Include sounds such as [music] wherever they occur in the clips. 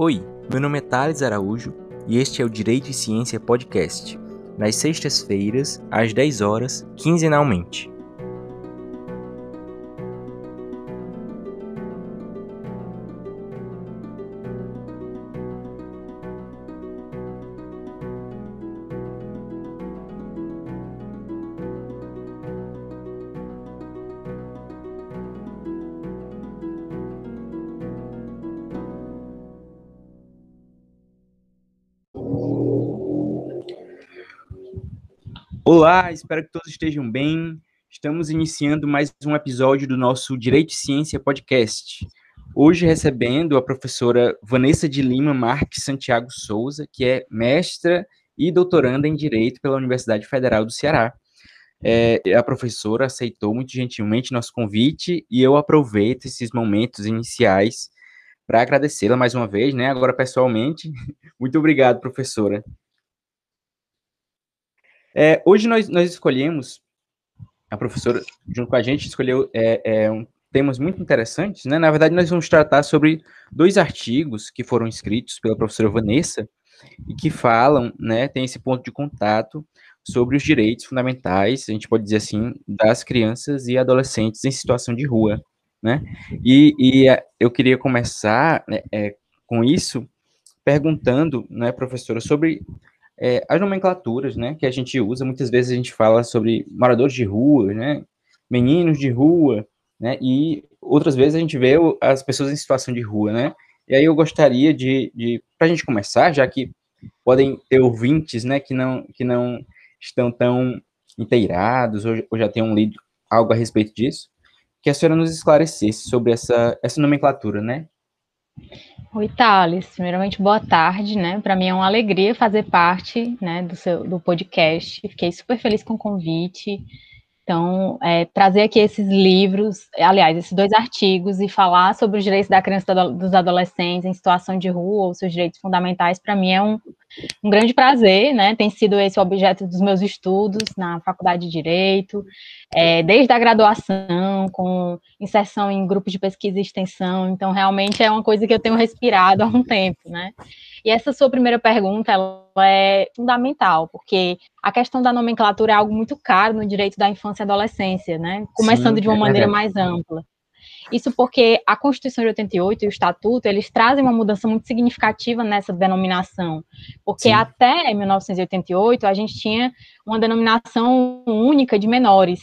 Oi, meu nome é Thales Araújo e este é o Direito e Ciência Podcast, nas sextas-feiras, às 10 horas, quinzenalmente. Espero que todos estejam bem. Estamos iniciando mais um episódio do nosso Direito e Ciência Podcast. Hoje recebendo a professora Vanessa de Lima Marques Santiago Souza, que é mestra e doutoranda em Direito pela Universidade Federal do Ceará. É, a professora aceitou muito gentilmente nosso convite e eu aproveito esses momentos iniciais para agradecê-la mais uma vez, né? Agora pessoalmente. [laughs] Muito obrigado, professora. É, hoje nós, nós escolhemos, a professora, junto com a gente, escolheu é, é, um, temas muito interessantes, né? Na verdade, nós vamos tratar sobre dois artigos que foram escritos pela professora Vanessa e que falam, né, tem esse ponto de contato sobre os direitos fundamentais, a gente pode dizer assim, das crianças e adolescentes em situação de rua, né? E, e é, eu queria começar né, é, com isso perguntando, né, professora, sobre é, as nomenclaturas, né, que a gente usa, muitas vezes a gente fala sobre moradores de rua, né, meninos de rua, né, e outras vezes a gente vê as pessoas em situação de rua, né, e aí eu gostaria de, de para a gente começar, já que podem ter ouvintes, né, que não, que não estão tão inteirados ou, ou já tenham lido algo a respeito disso, que a senhora nos esclarecesse sobre essa, essa nomenclatura, né? Oi, Thales. Primeiramente, boa tarde, né? Para mim é uma alegria fazer parte né, do, seu, do podcast. Fiquei super feliz com o convite. Então, é, trazer aqui esses livros, aliás, esses dois artigos e falar sobre os direitos da criança e dos adolescentes em situação de rua ou seus direitos fundamentais, para mim é um, um grande prazer, né? Tem sido esse o objeto dos meus estudos na Faculdade de Direito, é, desde a graduação, com inserção em grupos de pesquisa e extensão. Então, realmente é uma coisa que eu tenho respirado há um tempo, né? E essa sua primeira pergunta, ela é fundamental, porque a questão da nomenclatura é algo muito caro no direito da infância e adolescência, né? Começando Sim, de uma é maneira mais ampla. Isso porque a Constituição de 88 e o Estatuto, eles trazem uma mudança muito significativa nessa denominação, porque Sim. até 1988 a gente tinha uma denominação única de menores.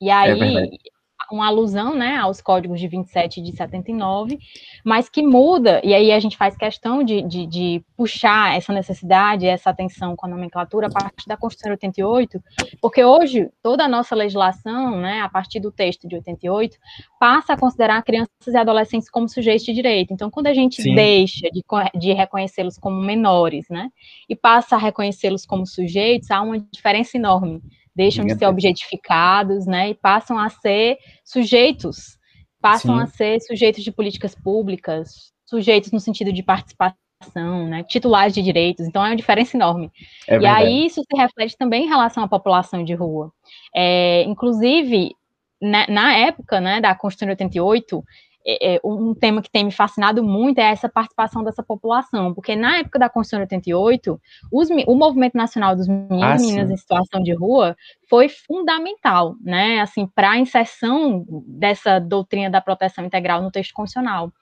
E é aí, é uma alusão né, aos códigos de 27 e de 79, mas que muda, e aí a gente faz questão de, de, de, puxar essa necessidade, essa atenção com a nomenclatura a partir da Constituição de 88, porque hoje toda a nossa legislação, né, a partir do texto de 88, passa a considerar crianças e adolescentes como sujeitos de direito. Então, quando a gente Sim. deixa de, de reconhecê-los como menores, né, e passa a reconhecê-los como sujeitos, há uma diferença enorme deixam de ser objetificados, né, e passam a ser sujeitos, passam Sim. a ser sujeitos de políticas públicas, sujeitos no sentido de participação, né, titulares de direitos, então é uma diferença enorme. É e aí isso se reflete também em relação à população de rua. É, inclusive, na, né, na época, né, da Constituição de 88, é, é, um tema que tem me fascinado muito é essa participação dessa população, porque na época da Constituição de 88, os, o movimento nacional dos meninos ah, e meninas em situação de rua foi fundamental, né, assim, para a inserção dessa doutrina da proteção integral no texto constitucional.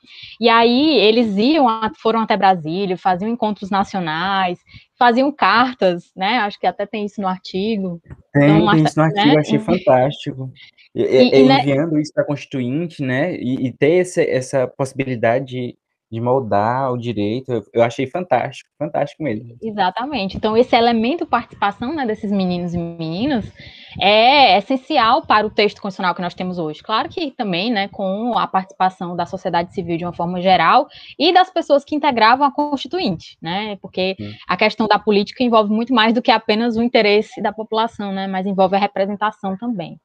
E aí eles iam, foram até Brasília, faziam encontros nacionais, faziam cartas, né, acho que até tem isso no artigo. Tem, então, tem isso no artigo, né? achei fantástico. E, e, e, né enviando né? isso para a Constituinte, né, e, e ter essa, essa possibilidade de moldar o direito, eu achei fantástico, fantástico mesmo. Exatamente. Então, esse elemento participação né, desses meninos e meninas é essencial para o texto constitucional que nós temos hoje. Claro que também, né, com a participação da sociedade civil de uma forma geral e das pessoas que integravam a Constituinte, né, porque hum. a questão da política envolve muito mais do que apenas o interesse da população, né, mas envolve a representação também.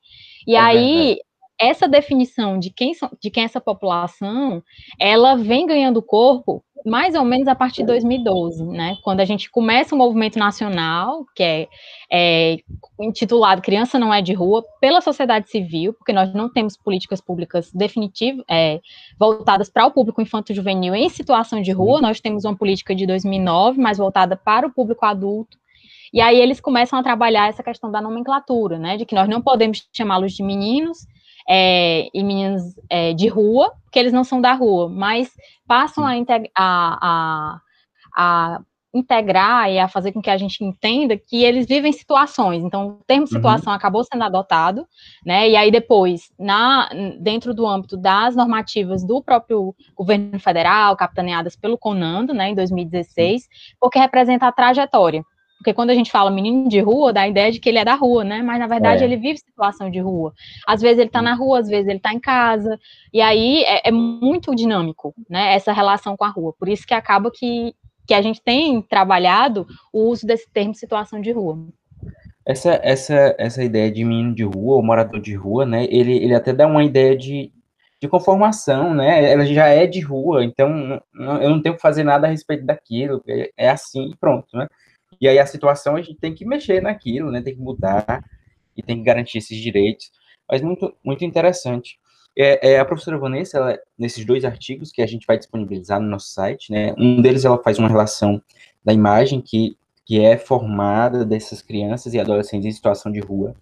E é aí, verdade essa definição de quem, de quem é essa população, ela vem ganhando corpo mais ou menos a partir de 2012, né? Quando a gente começa o movimento nacional, que é, é, intitulado Criança Não É de Rua, pela sociedade civil, porque nós não temos políticas públicas definitivas, é, voltadas para o público infanto-juvenil em situação de rua, nós temos uma política de 2009, mais voltada para o público adulto, e aí eles começam a trabalhar essa questão da nomenclatura, né? De que nós não podemos chamá-los de meninos é, e meninas é, de rua, porque eles não são da rua, mas passam a, a, a, a, integrar e a fazer com que a gente entenda que eles vivem situações. Então, o termo uhum. situação uhum. acabou sendo adotado, né? E aí depois, na, dentro do âmbito das normativas do próprio governo federal, capitaneadas pelo Conando, né, em 2016, porque representa a trajetória. Porque quando a gente fala menino de rua, dá a ideia de que ele é da rua, né? Mas na verdade é. ele vive situação de rua. Às vezes ele tá na rua, às vezes ele tá em casa. E aí é, é muito dinâmico, né? Essa relação com a rua. Por isso que acaba que, que a gente tem trabalhado o uso desse termo situação de rua. Essa, essa, essa ideia de menino de rua, ou morador de rua, né? Ele, ele até dá uma ideia de, de conformação, né? Ela já é de rua, então não, eu não tenho que fazer nada a respeito daquilo, é, é assim e pronto, né? E aí a situação a gente tem que mexer naquilo, né? Tem que mudar e tem que garantir esses direitos. Mas muito, muito interessante. É, é, a professora Vanessa, ela, nesses dois artigos que a gente vai disponibilizar no nosso site, né? Um deles ela faz uma relação da imagem que, que é formada dessas crianças e adolescentes em situação de rua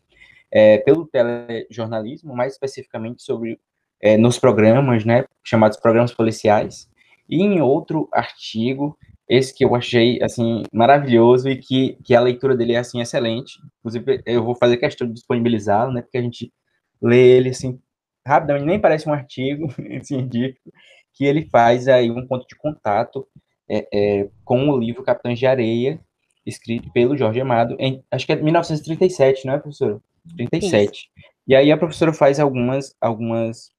é, pelo telejornalismo, mais especificamente sobre é, nos programas, né? Chamados programas policiais. E em outro artigo esse que eu achei, assim, maravilhoso e que, que a leitura dele é, assim, excelente. Inclusive, eu vou fazer questão de disponibilizá-lo, né, porque a gente lê ele, assim, rapidamente, nem parece um artigo [laughs] científico, que ele faz aí um ponto de contato é, é, com o livro Capitães de Areia, escrito pelo Jorge Amado, em, acho que é 1937, não é, professora? 37. Isso. E aí a professora faz algumas, algumas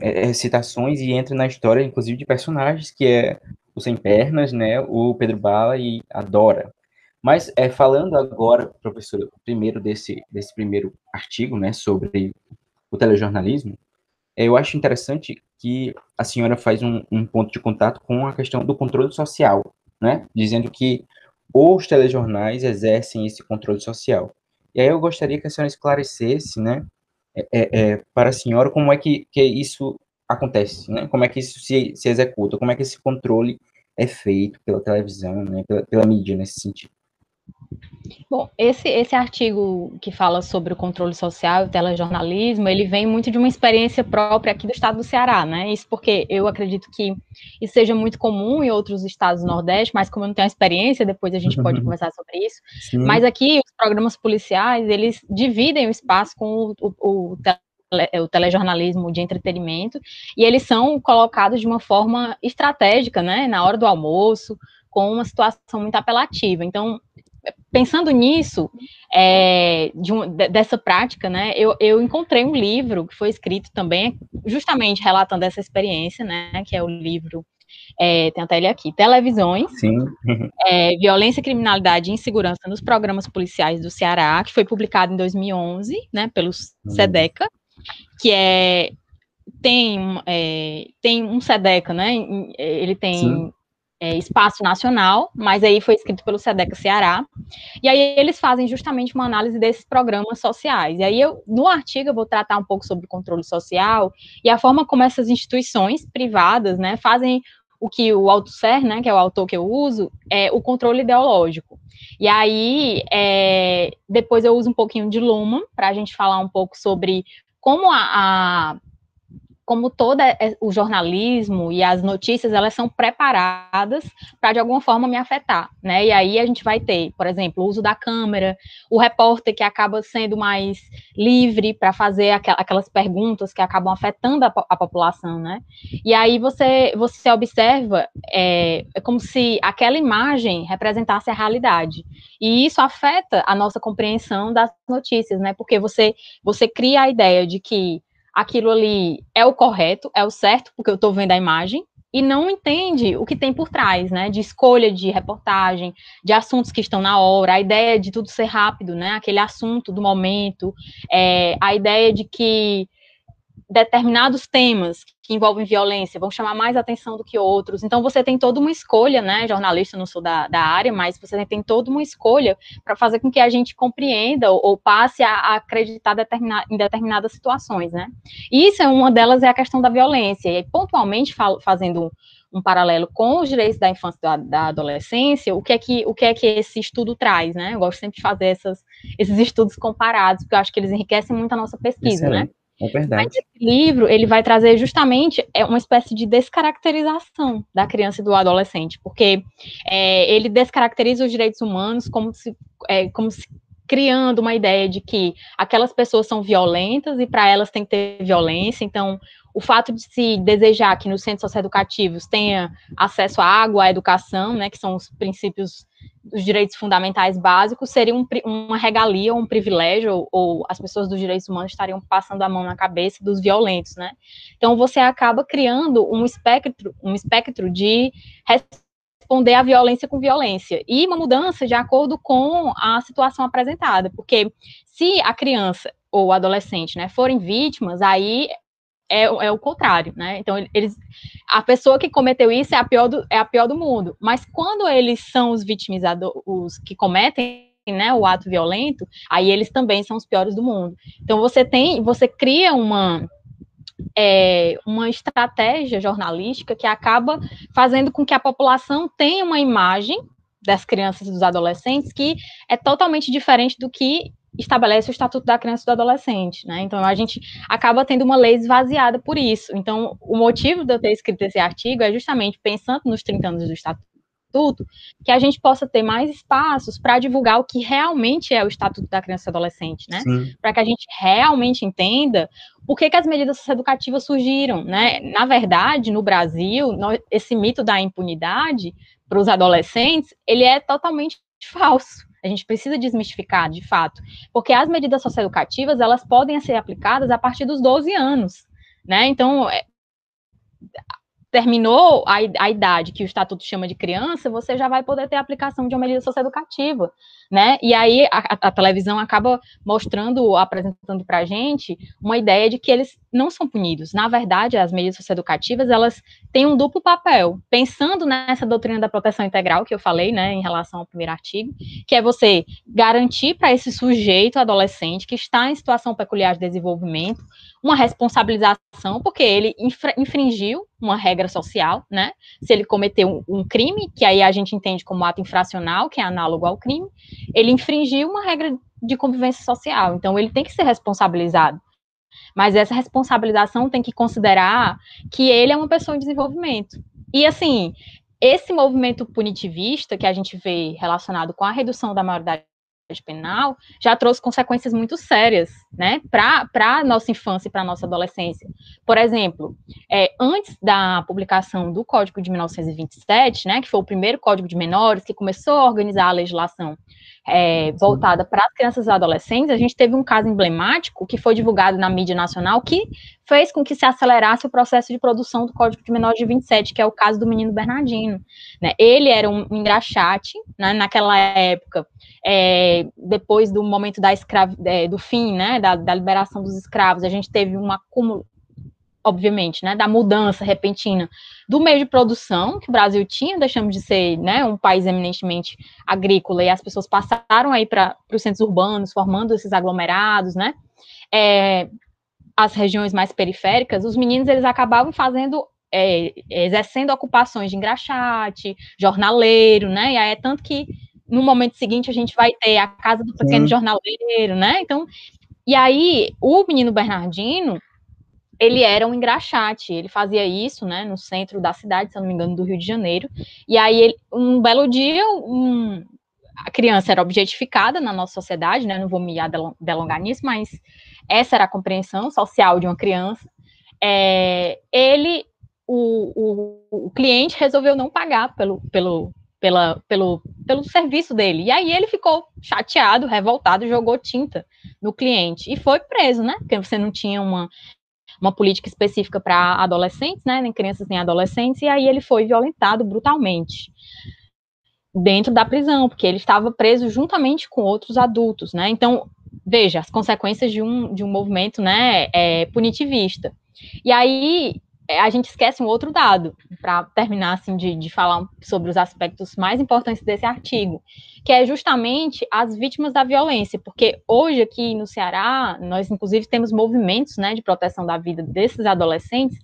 é, citações e entra na história, inclusive, de personagens, que é o Sem Pernas, né, o Pedro Bala e a Dora. Mas é, falando agora, professor, primeiro desse, desse primeiro artigo, né, sobre o telejornalismo, é, eu acho interessante que a senhora faz um, um, ponto de contato com a questão do controle social, né, dizendo que os telejornais exercem esse controle social. E aí eu gostaria que a senhora esclarecesse, né, é, é, é para a senhora como é que, que isso acontece, né? Como é que isso se, se executa, como é que esse controle é feito pela televisão, né? Pela, pela mídia nesse sentido. Bom, esse, esse artigo que fala sobre o controle social e o telejornalismo, ele vem muito de uma experiência própria aqui do estado do Ceará, né? Isso porque eu acredito que isso seja muito comum em outros estados do Nordeste, mas como eu não tenho experiência, depois a gente pode [laughs] conversar sobre isso. Sim. Mas aqui, os programas policiais, eles dividem o espaço com o, o, o o telejornalismo de entretenimento, e eles são colocados de uma forma estratégica, né, na hora do almoço, com uma situação muito apelativa. Então, pensando nisso, é, de um, dessa prática, né, eu, eu, encontrei um livro que foi escrito também, justamente relatando essa experiência, né, que é o livro, é, tem até ele aqui, Televisões, é, Violência, Criminalidade e Insegurança nos Programas Policiais do Ceará, que foi publicado em 2011, né, pelo. SEDECA, que é tem, é, tem um SEDECA, né? Ele tem é, espaço nacional, mas aí foi escrito pelo SEDECA Ceará. E aí eles fazem justamente uma análise desses programas sociais. E aí eu, no artigo, eu vou tratar um pouco sobre o controle social e a forma como essas instituições privadas, né, fazem o que o Althusser, né, que é o autor que eu uso, é o controle ideológico. E aí, é, depois eu uso um pouquinho de Luhmann para a gente falar um pouco sobre como a, a como todo o jornalismo e as notícias, elas são preparadas para, de alguma forma, me afetar, né? E aí a gente vai ter, por exemplo, o uso da câmera, o repórter que acaba sendo mais livre para fazer aquelas perguntas que acabam afetando a, a, população, né? E aí você, você observa, é, é como se aquela imagem representasse a realidade. E isso afeta a nossa compreensão das notícias, né? Porque você, você cria a ideia de que aquilo ali é o correto, é o certo, porque eu estou vendo a imagem, e não entende o que tem por trás, né? De escolha de reportagem, de assuntos que estão na hora, a ideia de tudo ser rápido, né? Aquele assunto do momento, é, a ideia de que determinados temas que envolvem violência vão chamar mais atenção do que outros. Então, você tem toda uma escolha, né? Jornalista, não sou da, da área, mas você tem toda uma escolha para fazer com que a gente compreenda ou, ou passe a, a acreditar determina, em determinadas situações, né? E isso é uma delas, é a questão da violência. E pontualmente, falo, fazendo um, um paralelo com os direitos da infância e da, da, adolescência, o que, é que, o que é que esse estudo traz, né? Eu gosto sempre de fazer essas, esses estudos comparados, porque eu acho que eles enriquecem muito a nossa pesquisa, né? Excelente. né? É verdade. Mas esse livro, ele vai trazer justamente é, uma espécie de descaracterização da criança e do adolescente, porque é, ele descaracteriza os direitos humanos como se, é, como se criando uma ideia de que aquelas pessoas são violentas e para elas tem que ter violência, então o fato de se desejar que nos centros socioeducativos tenha acesso à água, à educação, né, que são os princípios dos direitos fundamentais básicos, seria um, uma regalia, um privilégio, ou, ou, as pessoas dos direitos humanos estariam passando a mão na cabeça dos violentos, né? Então você acaba criando um espectro, um espectro de responder à violência com violência e uma mudança de acordo com a situação apresentada, porque se a criança ou adolescente, né, forem vítimas, aí é, é o contrário, né? Então, eles, a pessoa que cometeu isso é a pior do, é a pior do mundo. Mas quando eles são os vitimizados, os que cometem né, o ato violento, aí eles também são os piores do mundo. Então você tem, você cria uma é, uma estratégia jornalística que acaba fazendo com que a população tenha uma imagem das crianças e dos adolescentes que é totalmente diferente do que estabelece o Estatuto da Criança e do Adolescente, né? Então a gente acaba tendo uma lei esvaziada por isso. Então, o motivo de eu ter escrito esse artigo é justamente pensando nos 30 anos do Estatuto que a gente possa ter mais espaços para divulgar o que realmente é o Estatuto da Criança e Adolescente, né? Para que a gente realmente entenda por que, que as medidas educativas surgiram, né? Na verdade, no Brasil, esse mito da impunidade para os adolescentes, ele é totalmente [laughs] falso. A gente precisa desmistificar, de fato, porque as medidas socioeducativas, elas podem ser aplicadas a partir dos 12 anos, né? Então, é, terminou a, a, idade que o estatuto chama de criança, você já vai poder ter a aplicação de uma medida socioeducativa, né? E aí a, a televisão acaba mostrando, apresentando para a gente uma ideia de que eles não são punidos. Na verdade, as medidas socioeducativas, elas têm um duplo papel. Pensando nessa doutrina da proteção integral que eu falei, né, em relação ao primeiro artigo, que é você garantir para esse sujeito adolescente que está em situação peculiar de desenvolvimento uma responsabilização, porque ele infringiu uma regra social, né? Se ele cometeu um, um, crime, que aí a gente entende como ato infracional, que é análogo ao crime, ele infringiu uma regra de convivência social, então ele tem que ser responsabilizado. Mas essa responsabilização tem que considerar que ele é uma pessoa em desenvolvimento. E assim, esse movimento punitivista que a gente vê relacionado com a redução da maioridade penal já trouxe consequências muito sérias, né, para a nossa infância e para a nossa adolescência. Por exemplo, é, antes da publicação do Código de 1927, né, que foi o primeiro Código de Menores que começou a organizar a legislação é, voltada para as crianças e adolescentes, a gente teve um caso emblemático que foi divulgado na mídia nacional que fez com que se acelerasse o processo de produção do Código de Menores de 27, que é o caso do menino Bernardino. Né? Ele era um engraxate, né? naquela época, é, depois do momento da escravi, é, do fim, né, da, da liberação dos escravos, a gente teve um acúmulo obviamente, né, da mudança repentina do meio de produção que o Brasil tinha, deixamos de ser, né, um país eminentemente agrícola e as pessoas passaram aí para os centros urbanos, formando esses aglomerados, né, é, as regiões mais periféricas, os meninos eles acabavam fazendo é, exercendo ocupações de engraxate, jornaleiro, né, e aí é tanto que no momento seguinte a gente vai ter a casa do pequeno Sim. jornaleiro, né, então, e aí o menino Bernardino, ele era um engraxate, ele fazia isso, né, no centro da cidade, se não me engano, do Rio de Janeiro, e aí, ele, um belo dia, um, a criança era objetificada na nossa sociedade, né, não vou me delongar nisso, mas essa era a compreensão social de uma criança, é, ele, o, o, o, cliente resolveu não pagar pelo, pelo, pela, pelo, pelo serviço dele, e aí ele ficou chateado, revoltado, jogou tinta no cliente, e foi preso, né, porque você não tinha uma uma política específica para adolescentes, né, nem crianças nem adolescentes, e aí ele foi violentado brutalmente dentro da prisão, porque ele estava preso juntamente com outros adultos, né? Então, veja, as consequências de um, de um movimento né, é, punitivista. E aí a gente esquece um outro dado, para terminar assim, de, de falar sobre os aspectos mais importantes desse artigo, que é justamente as vítimas da violência, porque hoje aqui no Ceará, nós inclusive temos movimentos né, de proteção da vida desses adolescentes,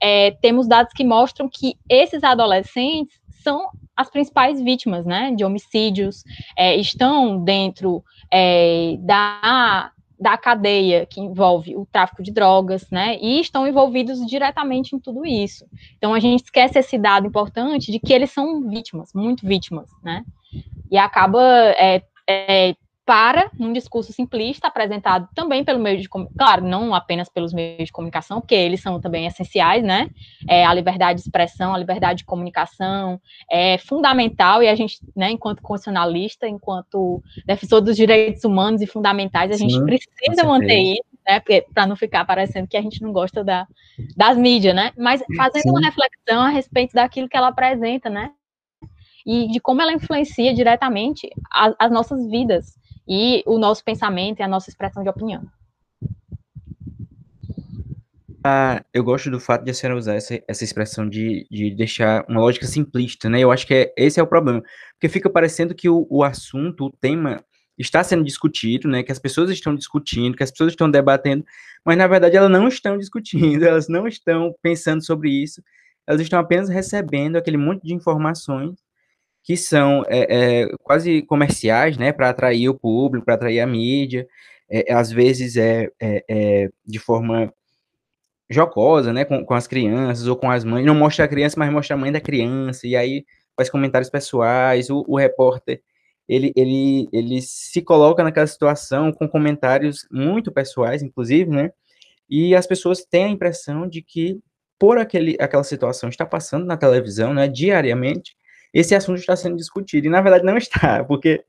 é, temos dados que mostram que esses adolescentes são as principais vítimas né, de homicídios, é, estão dentro é, da da cadeia que envolve o tráfico de drogas, né, e estão envolvidos diretamente em tudo isso. Então a gente esquece esse dado importante de que eles são vítimas, muito vítimas, né, e acaba é, é, para num discurso simplista apresentado também pelo meio de claro, não apenas pelos meios de comunicação, porque eles são também essenciais, né? É, a liberdade de expressão, a liberdade de comunicação é fundamental e a gente, né, enquanto constitucionalista, enquanto defensor dos direitos humanos e fundamentais, a gente Sim, precisa manter isso, né? Para não ficar parecendo que a gente não gosta da, das mídias, né? Mas fazendo Sim. uma reflexão a respeito daquilo que ela apresenta, né? E de como ela influencia diretamente as nossas vidas e o nosso pensamento e a nossa expressão de opinião. Ah, eu gosto do fato de a senhora usar essa, essa expressão de, de deixar uma lógica simplista, né? Eu acho que é, esse é o problema. Porque fica parecendo que o, o assunto, o tema, está sendo discutido, né? Que as pessoas estão discutindo, que as pessoas estão debatendo, mas na verdade elas não estão discutindo, [laughs] elas não estão pensando sobre isso, elas estão apenas recebendo aquele monte de informações que são é, é, quase comerciais, né, para atrair o público, para atrair a mídia, é, às vezes é, é, é, de forma jocosa, né, com, com as crianças ou com as mães, não mostra a criança, mas mostra a mãe da criança, e aí faz comentários pessoais, o, o repórter, ele, ele, ele se coloca naquela situação com comentários muito pessoais, inclusive, né, e as pessoas têm a impressão de que por aquele, aquela situação está passando na televisão, né, diariamente, esse assunto está sendo discutido, e na verdade não está, [laughs] porque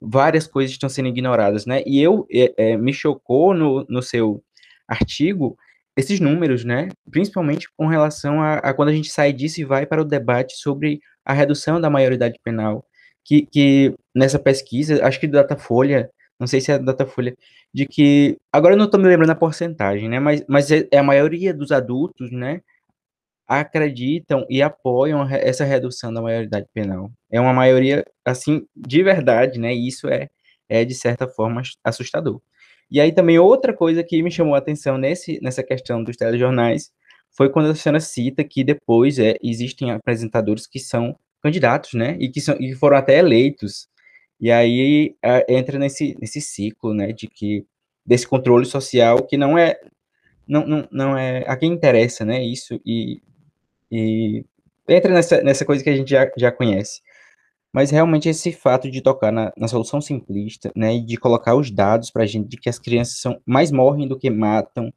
várias coisas estão sendo ignoradas, né? E eu é, é, me chocou no, no seu artigo esses números, né? Principalmente com relação a, a, quando a gente sai disso e vai para o debate sobre a redução da maioridade penal, que, que nessa pesquisa, acho que do Datafolha, não sei se é da Datafolha, de que, agora eu não estou me lembrando a porcentagem, né? Mas, mas é, é a maioria dos adultos, né? Acreditam e apoiam essa redução da maioridade penal. É uma maioria, assim, de verdade, né? E isso é, é, de certa forma, assustador. E aí também outra coisa que me chamou a atenção nesse, nessa questão dos telejornais foi quando a senhora cita que depois é, existem apresentadores que são candidatos, né? E que, são, e foram até eleitos. E aí entra nesse, nesse ciclo, né? De que desse controle social que não é não, não, não é a quem interessa, né? Isso e e entra nessa, nessa coisa que a gente já, já conhece. Mas realmente esse fato de tocar na, na solução simplista, né, e de colocar os dados para a gente de que as crianças são mais morrem do que matam,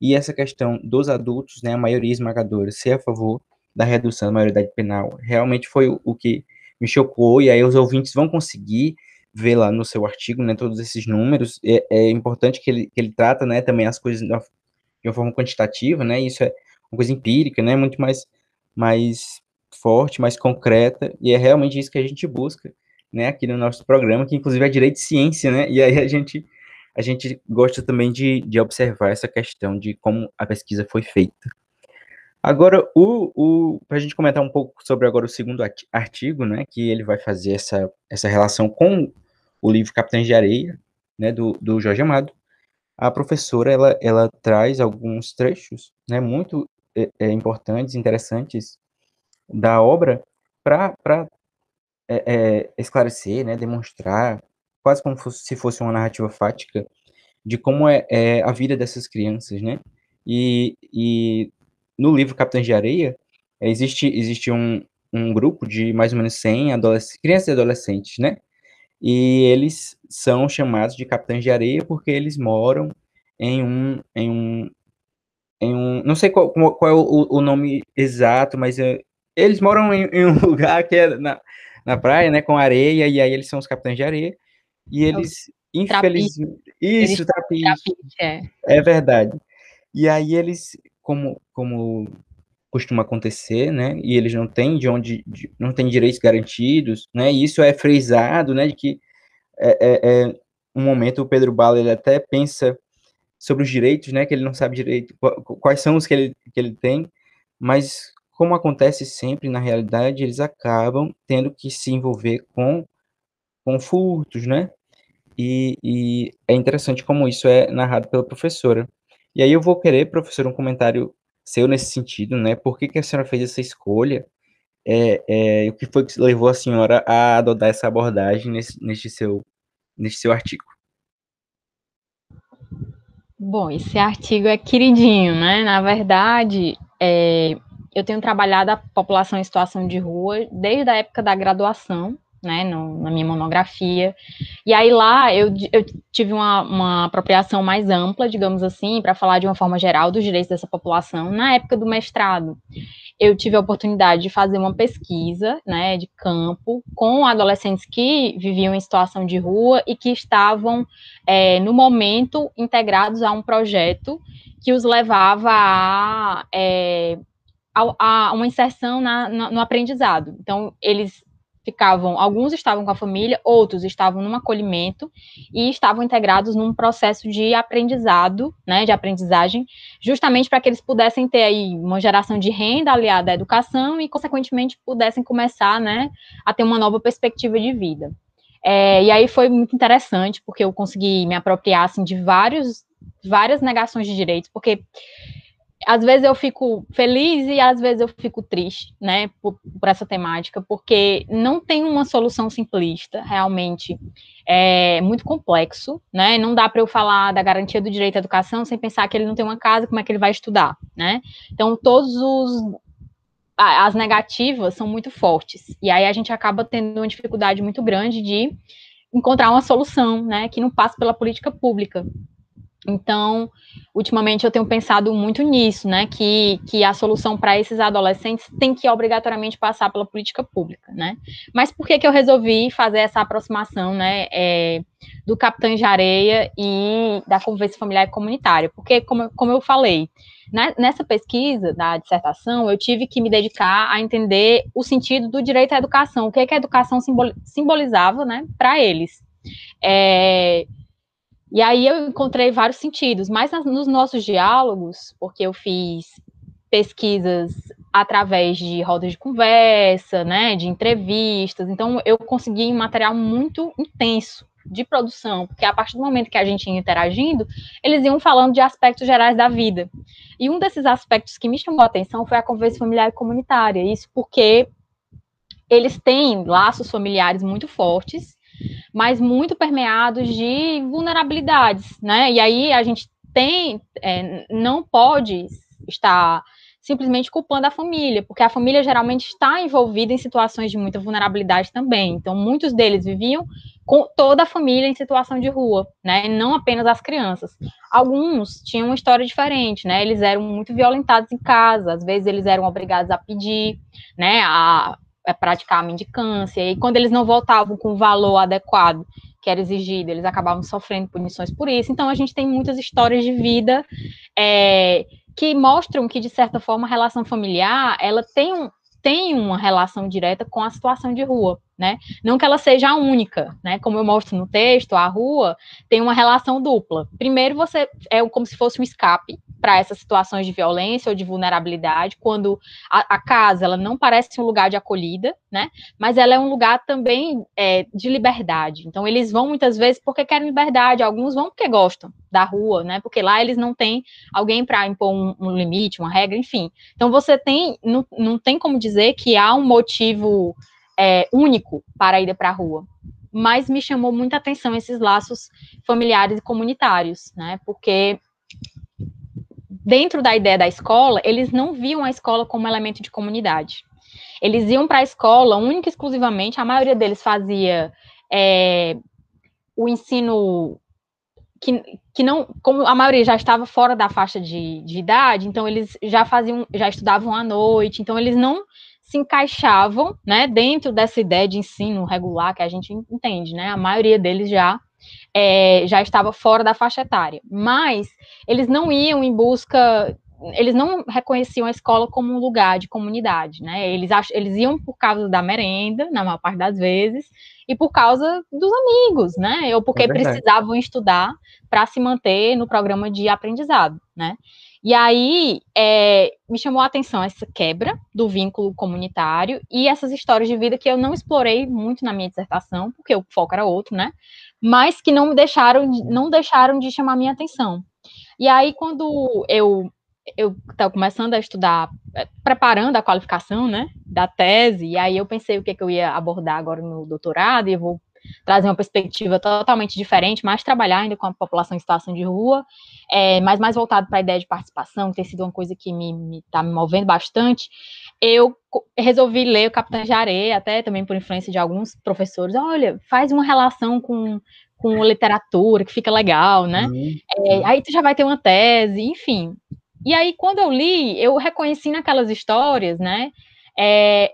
e essa questão dos adultos, né, a maioria esmagadora, ser a favor da redução da maioridade penal, realmente foi o, o que me chocou, e aí os ouvintes vão conseguir ver lá no seu artigo, né, todos esses números, é, é importante que ele, que ele trata, né, também as coisas de uma forma quantitativa, né, isso é uma coisa empírica, né, muito mais mais forte, mais concreta, e é realmente isso que a gente busca, né, aqui no nosso programa, que inclusive é direito de ciência, né, e aí a gente, a gente gosta também de, de observar essa questão de como a pesquisa foi feita. Agora, o, o para a gente comentar um pouco sobre agora o segundo artigo, né, que ele vai fazer essa, essa relação com o livro Capitães de Areia, né, do, do Jorge Amado, a professora, ela, ela traz alguns trechos, né, muito é, é, importantes, interessantes da obra para é, é, esclarecer, né, demonstrar, quase como se fosse uma narrativa fática, de como é, é, a vida dessas crianças, né? E, e no livro Capitães de Areia, existe, existe um, um grupo de mais ou menos 100 crianças e adolescentes, né? E eles são chamados de Capitães de Areia porque eles moram em um, em um, em um, não sei qual, qual é o, o, nome exato, mas é, eles moram em, em, um [laughs] lugar que é na, na praia, né, com areia, e aí eles são os capitães de areia, e é eles, é infelizmente, isso, trapiche, é. é verdade, e aí eles, como, como costuma acontecer, né, e eles não têm de onde, de, não têm direitos garantidos, né, e isso é frisado, né, de que é, é, é um momento o Pedro Bala ele até pensa sobre os direitos, né, que ele não sabe direito quais são os que ele, que ele tem, mas como acontece sempre na realidade, eles acabam tendo que se envolver com, com furtos, né? E, e é interessante como isso é narrado pela professora. E aí eu vou querer, professor, um comentário seu nesse sentido, né? Por que, que a senhora fez essa escolha? É, é, o que foi que levou a senhora a adotar essa abordagem nesse, nesse, seu, nesse seu artigo? Bom, esse artigo é queridinho, né? Na verdade, é, eu tenho trabalhado a população em situação de rua desde a época da graduação, né, no, na minha monografia. E aí lá eu, eu tive uma, uma apropriação mais ampla, digamos assim, para falar de uma forma geral dos direitos dessa população na época do mestrado. Eu tive a oportunidade de fazer uma pesquisa, né, de campo, com adolescentes que viviam em situação de rua e que estavam, é, no momento, integrados a um projeto que os levava a é, a, a uma inserção na, na, no aprendizado. Então, eles ficavam, alguns estavam com a família, outros estavam num acolhimento e estavam integrados num processo de aprendizado, né, de aprendizagem, justamente para que eles pudessem ter aí uma geração de renda aliada à educação e, consequentemente, pudessem começar, né, a ter uma nova perspectiva de vida. É, e aí foi muito interessante, porque eu consegui me apropriar, assim, de vários, várias negações de direitos, porque às vezes eu fico feliz e às vezes eu fico triste, né, por, por, essa temática, porque não tem uma solução simplista, realmente. É muito complexo, né, não dá para eu falar da garantia do direito à educação sem pensar que ele não tem uma casa, como é que ele vai estudar, né, então todos os as negativas são muito fortes, e aí a gente acaba tendo uma dificuldade muito grande de encontrar uma solução, né, que não passe pela política pública, então, ultimamente eu tenho pensado muito nisso, né? Que, que a solução para esses adolescentes tem que obrigatoriamente passar pela política pública, né? Mas por que, que eu resolvi fazer essa aproximação, né? É, do Capitão de Areia e da convivência familiar e comunitária? Porque, como, como eu falei, né, nessa pesquisa da dissertação, eu tive que me dedicar a entender o sentido do direito à educação, o que, é que a educação simbolizava, né? Para eles. É, e aí eu encontrei vários sentidos, mas nos nossos diálogos, porque eu fiz pesquisas através de rodas de conversa, né, de entrevistas, então eu consegui um material muito intenso de produção, porque a partir do momento que a gente ia interagindo, eles iam falando de aspectos gerais da vida. E um desses aspectos que me chamou a atenção foi a conversa familiar e comunitária, isso porque eles têm laços familiares muito fortes, mas muito permeados de vulnerabilidades, né? E aí a gente tem, é, não pode estar simplesmente culpando a família, porque a família geralmente está envolvida em situações de muita vulnerabilidade também. Então, muitos deles viviam com toda a família em situação de rua, né? Não apenas as crianças. Alguns tinham uma história diferente, né? Eles eram muito violentados em casa, às vezes eles eram obrigados a pedir, né? A praticar a mendicância, e quando eles não voltavam com o valor adequado que era exigido, eles acabavam sofrendo punições por isso. Então, a gente tem muitas histórias de vida é, que mostram que, de certa forma, a relação familiar, ela tem, um, tem uma relação direta com a situação de rua, né? Não que ela seja a única, né? Como eu mostro no texto, a rua tem uma relação dupla. Primeiro, você é como se fosse um escape para essas situações de violência ou de vulnerabilidade, quando a, a, casa ela não parece um lugar de acolhida, né? Mas ela é um lugar também é, de liberdade. Então eles vão muitas vezes porque querem liberdade, alguns vão porque gostam da rua, né? Porque lá eles não têm alguém para impor um, um, limite, uma regra, enfim. Então você tem, não, não tem como dizer que há um motivo é, único para ir para a rua mas me chamou muita atenção esses laços familiares e comunitários, né? Porque dentro da ideia da escola, eles não viam a escola como elemento de comunidade. Eles iam para a escola única e exclusivamente, a maioria deles fazia é, o ensino que, que não, como a maioria já estava fora da faixa de, de idade, então eles já faziam, já estudavam à noite, então eles não se encaixavam, né, dentro dessa ideia de ensino regular que a gente entende, né, a maioria deles já é, já estava fora da faixa etária, mas eles não iam em busca eles não reconheciam a escola como um lugar de comunidade, né? Eles, ach, eles iam por causa da merenda, na maior parte das vezes, e por causa dos amigos, né? Ou porque é precisavam estudar para se manter no programa de aprendizado, né? E aí é, me chamou a atenção essa quebra do vínculo comunitário e essas histórias de vida que eu não explorei muito na minha dissertação, porque o foco era outro, né? Mas que não me deixaram, não deixaram de chamar minha atenção. E aí, quando eu eu estava começando a estudar, é, preparando a qualificação, né, da tese, e aí eu pensei o que, que eu ia abordar agora no doutorado, e eu vou trazer uma perspectiva totalmente diferente, mais trabalhar ainda com a população em situação de rua, é, mas mais voltado para a ideia de participação, que tem sido uma coisa que me está me, tá me movendo bastante, eu resolvi ler o Capitão de Areia, até também por influência de alguns professores, olha, faz uma relação com com literatura, que fica legal, né? Uhum. É, aí tu já vai ter uma tese, enfim. E aí, quando eu li, eu reconheci naquelas histórias, né? É,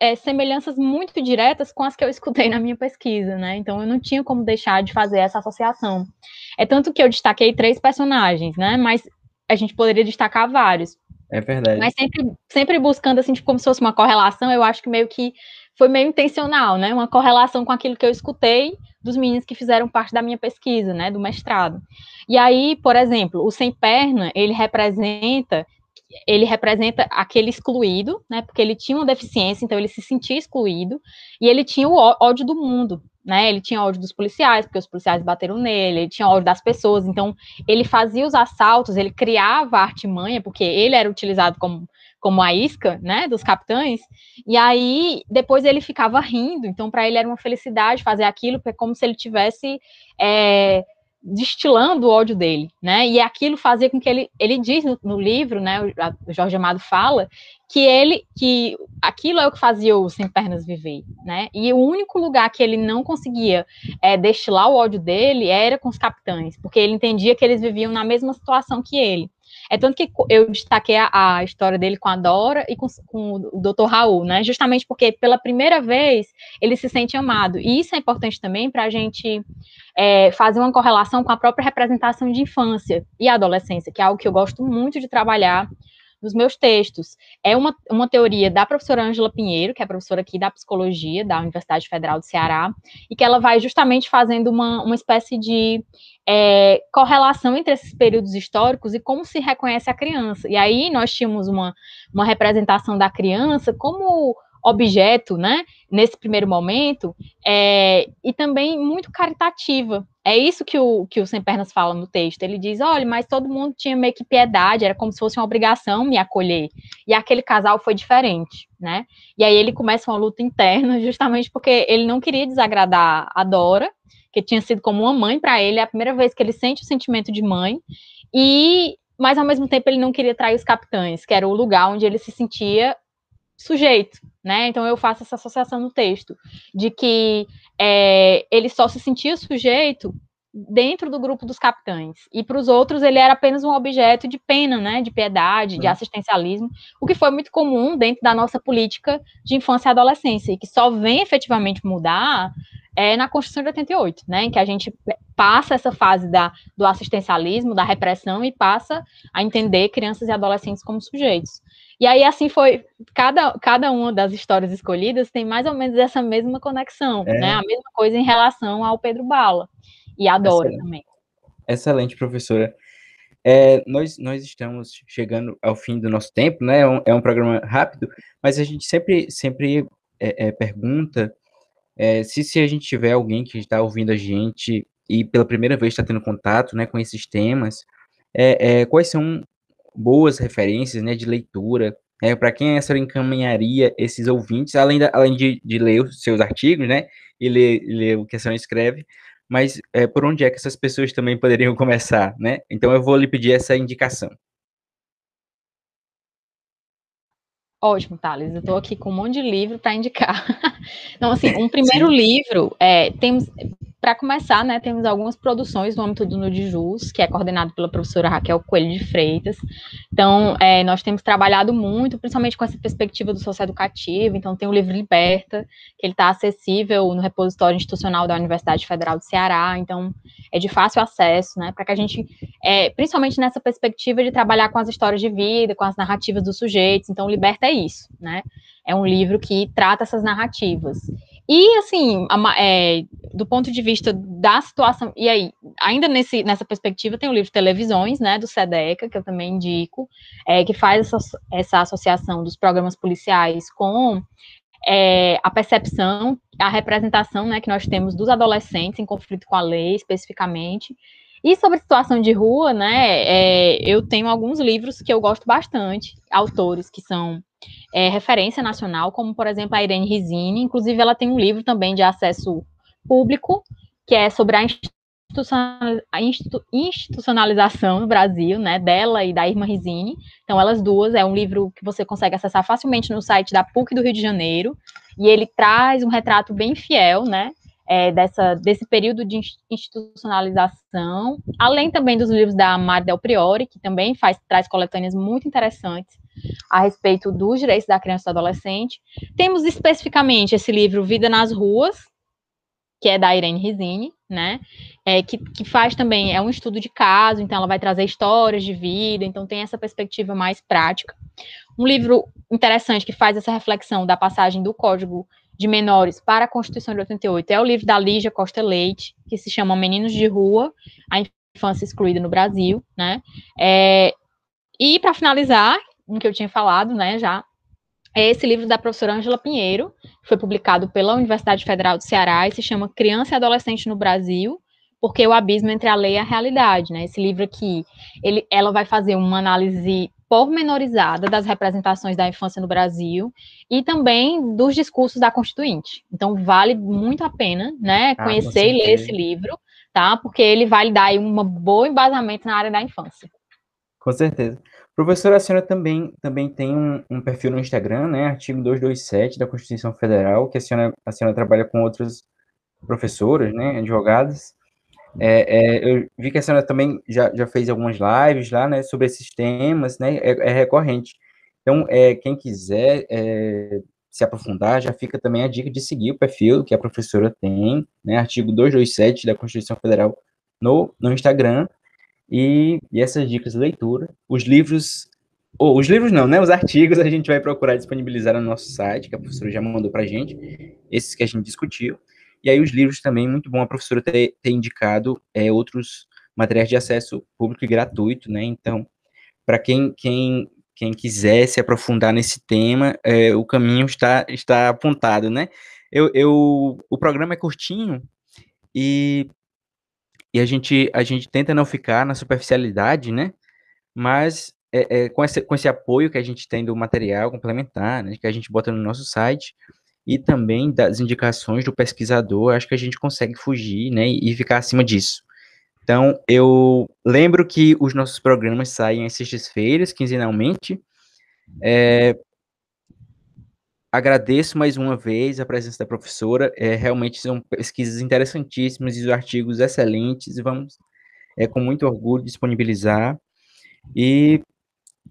é, semelhanças muito diretas com as que eu escutei na minha pesquisa, né? Então eu não tinha como deixar de fazer essa associação. É tanto que eu destaquei três personagens, né? Mas a gente poderia destacar vários. É verdade. Mas sempre, sempre buscando assim, tipo, como se fosse uma correlação, eu acho que meio que foi meio intencional, né? Uma correlação com aquilo que eu escutei dos meninos que fizeram parte da minha pesquisa, né? Do mestrado. E aí, por exemplo, o sem perna, ele representa ele representa aquele excluído, né? Porque ele tinha uma deficiência, então ele se sentia excluído, e ele tinha o ódio do mundo, né? Ele tinha ódio dos policiais, porque os policiais bateram nele, ele tinha ódio das pessoas, então ele fazia os assaltos, ele criava a artimanha, porque ele era utilizado como, como a isca, né, dos capitães, e aí depois ele ficava rindo, então para ele era uma felicidade fazer aquilo, porque é como se ele tivesse. É, destilando o ódio dele, né? E aquilo fazia com que ele, ele diz no, no livro, né? O, Jorge Amado fala que ele, que aquilo é o que fazia o sem pernas viver, né? E o único lugar que ele não conseguia é, destilar o ódio dele era com os capitães, porque ele entendia que eles viviam na mesma situação que ele. É tanto que eu destaquei a, a história dele com a Dora e com, com o Dr. Raul, né? Justamente porque pela primeira vez ele se sente amado. E isso é importante também para a gente é, fazer uma correlação com a própria representação de infância e adolescência, que é algo que eu gosto muito de trabalhar nos meus textos. É uma, uma teoria da professora Ângela Pinheiro, que é professora aqui da psicologia da Universidade Federal do Ceará, e que ela vai justamente fazendo uma, uma espécie de é, correlação entre esses períodos históricos e como se reconhece a criança. E aí nós tínhamos uma, uma representação da criança como objeto, né, nesse primeiro momento, é, e também muito caritativa. É isso que o, que o Sem Pernas fala no texto. Ele diz: olha, mas todo mundo tinha meio que piedade, era como se fosse uma obrigação me acolher. E aquele casal foi diferente, né? E aí ele começa uma luta interna, [laughs] justamente porque ele não queria desagradar a Dora, que tinha sido como uma mãe para ele, é a primeira vez que ele sente o sentimento de mãe, e mas ao mesmo tempo ele não queria trair os capitães, que era o lugar onde ele se sentia sujeito, né? Então eu faço essa associação no texto de que é, ele só se sentia sujeito dentro do grupo dos capitães e para os outros ele era apenas um objeto de pena, né? De piedade, de assistencialismo, o que foi muito comum dentro da nossa política de infância e adolescência e que só vem efetivamente mudar é na Constituição de 88, né, em que a gente passa essa fase da, do assistencialismo, da repressão e passa a entender crianças e adolescentes como sujeitos. E aí, assim foi, cada, cada uma das histórias escolhidas tem mais ou menos essa mesma conexão, é. né? A mesma coisa em relação ao Pedro Bala e a Dora Excelente. também. Excelente, professora. É, nós, nós estamos chegando ao fim do nosso tempo, né? É um, é um programa rápido, mas a gente sempre, sempre é, é pergunta é, se, se a gente tiver alguém que está ouvindo a gente e pela primeira vez está tendo contato né, com esses temas, é, quais são boas referências né, de leitura, é, para quem a senhora encaminharia esses ouvintes, além, da, além de, de ler os seus artigos, né, e ler, ler o que a senhora escreve, mas é, por onde é que essas pessoas também poderiam [laughs] começar, né? Então eu vou lhe pedir essa indicação. Ótimo, Thales. Eu estou aqui com um monte de livro para indicar. [laughs] Então, assim, um primeiro Sim. livro, é, temos para começar, né, temos algumas produções no âmbito do Nudijus, que é coordenado pela professora Raquel Coelho de Freitas. Então, é, nós temos trabalhado muito, principalmente com essa perspectiva do socioeducativo. Então, tem o livro Liberta, que ele está acessível no repositório institucional da Universidade Federal do Ceará. Então, é de fácil acesso, né, para que a gente, é, principalmente nessa perspectiva de trabalhar com as histórias de vida, com as narrativas dos sujeitos. Então, Liberta é isso, né? É um livro que trata essas narrativas. E, assim, a, é, do ponto de vista da situação, e aí, ainda nesse, nessa perspectiva, tem o livro Televisões, né, do SEDECA, que eu também indico, é, que faz essa, essa associação dos programas policiais com é, a percepção, a representação, né, que nós temos dos adolescentes em conflito com a lei, especificamente. E sobre situação de rua, né, é, eu tenho alguns livros que eu gosto bastante, autores que são é, referência nacional, como, por exemplo, a Irene Rizini. Inclusive, ela tem um livro também de acesso público, que é sobre a institucionalização no Brasil, né, dela e da Irma Rizini. Então, elas duas, é um livro que você consegue acessar facilmente no site da PUC do Rio de Janeiro, e ele traz um retrato bem fiel, né, é, dessa, desse período de institucionalização, além também dos livros da Mari Del Priori, que também faz, traz coletâneas muito interessantes a respeito dos direitos da criança e do adolescente. Temos especificamente esse livro Vida nas Ruas, que é da Irene Rizini, né? É, que, que faz também, é um estudo de caso, então ela vai trazer histórias de vida, então tem essa perspectiva mais prática. Um livro interessante que faz essa reflexão da passagem do Código de Menores para a Constituição de 88 é o livro da Lígia Costa Leite, que se chama Meninos de Rua, a infância excluída no Brasil, né? É, e para finalizar, um que eu tinha falado, né, já, é esse livro da professora Ângela Pinheiro, que foi publicado pela Universidade Federal do Ceará e se chama Criança e Adolescente no Brasil, porque o abismo entre a lei e a realidade, né? Esse livro aqui, ele, ela vai fazer uma análise pormenorizada das representações da infância no Brasil e também dos discursos da Constituinte. Então, vale muito a pena, né, ah, conhecer e ler esse livro, tá? Porque ele vai lhe dar um bom embasamento na área da infância. Com certeza. Professora, a senhora também, também tem um, um, perfil no Instagram, né? Artigo 227 da Constituição Federal, que a senhora, a senhora trabalha com outras professoras, né? Advogadas. É, é, eu vi que a senhora também já, já fez algumas lives lá, né? Sobre esses temas, né? É, é recorrente. Então, é, quem quiser é, se aprofundar, já fica também a dica de seguir o perfil que a professora tem, né? Artigo 227 da Constituição Federal no, no Instagram. E, e essas dicas de leitura, os livros, ou os livros não, né? Os artigos [laughs] a gente vai procurar disponibilizar no nosso site, que a professora já mandou para a gente, esses que a gente discutiu. E aí os livros também, muito bom a professora ter, ter indicado é, outros materiais de acesso público e gratuito, né? Então, para quem, quem, quem quiser se aprofundar nesse tema, é, o caminho está, está apontado, né? Eu, eu, o programa é curtinho e e a gente, a gente tenta não ficar na superficialidade, né? Mas é, é, com, esse, com esse apoio que a gente tem do material complementar, né, que a gente bota no nosso site, e também das indicações do pesquisador, acho que a gente consegue fugir, né, e ficar acima disso. Então, eu lembro que os nossos programas saem às sextas-feiras, quinzenalmente. É, agradeço mais uma vez a presença da professora. É, realmente são pesquisas interessantíssimas e os artigos excelentes. Vamos, é, com muito orgulho, disponibilizar. E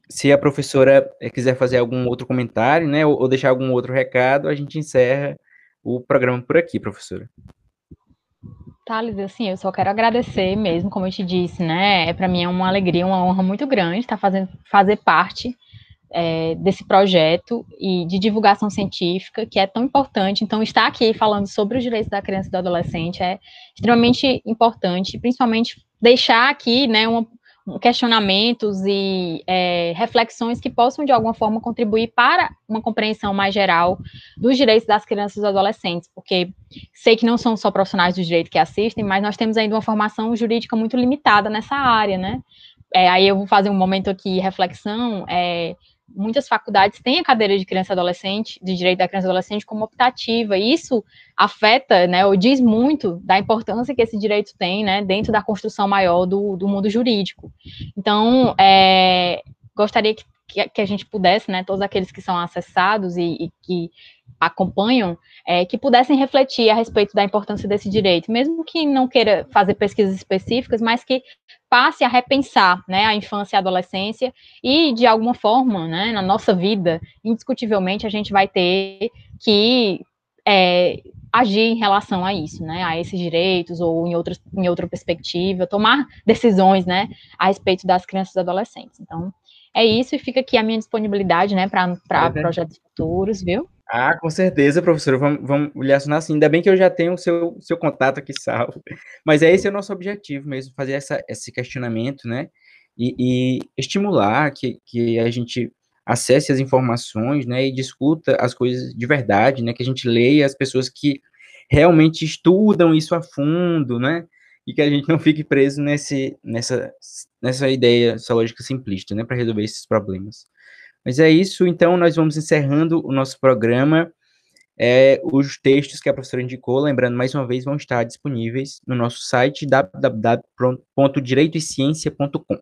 se a professora é, quiser fazer algum outro comentário, né, ou, deixar algum outro recado, a gente encerra o programa por aqui, professora. Thales, assim, eu só quero agradecer mesmo, como eu te disse, né? É, para mim é uma alegria, uma honra muito grande estar fazendo fazer parte é, desse projeto e de divulgação científica, que é tão importante. Então, estar aqui falando sobre os direitos da criança e do adolescente é extremamente importante, principalmente deixar aqui né, uma, questionamentos e é, reflexões que possam, de alguma forma, contribuir para uma compreensão mais geral dos direitos das crianças e dos adolescentes, porque sei que não são só profissionais do direito que assistem, mas nós temos ainda uma formação jurídica muito limitada nessa área, né? É, aí eu vou fazer um momento aqui reflexão, é, muitas faculdades têm a cadeira de criança e adolescente, de direito da criança e adolescente como optativa, e isso afeta, né, ou diz muito da importância que esse direito tem, né, dentro da construção maior do, do mundo jurídico. Então, é, gostaria que que, que, a gente pudesse, né, todos aqueles que são acessados e, e que acompanham, é, que pudessem refletir a respeito da importância desse direito, mesmo que não queira fazer pesquisas específicas, mas que passe a repensar, né, a infância e a adolescência e, de alguma forma, né, na nossa vida, indiscutivelmente, a gente vai ter que é, agir em relação a isso, né, a esses direitos ou em, outros, em outra perspectiva, tomar decisões, né, a respeito das crianças e adolescentes. Então, é isso e fica aqui a minha disponibilidade, né, para é. projetos futuros, viu? Ah, com certeza, professor. Vamos, vamos lhe assinar assim. Ainda bem que eu já tenho o seu, seu contato aqui salvo. Mas é esse é o nosso objetivo mesmo, fazer essa, esse questionamento, né? E, e estimular que, que a gente acesse as informações, né, e discuta as coisas de verdade, né, que a gente leia as pessoas que realmente estudam isso a fundo, né, e que a gente não fique preso nesse, nessa, nessa ideia, essa lógica simplista, né, para resolver esses problemas. Mas é isso, então nós vamos encerrando o nosso programa. É, os textos que a professora indicou, lembrando mais uma vez, vão estar disponíveis no nosso site www.direitoesciência.com.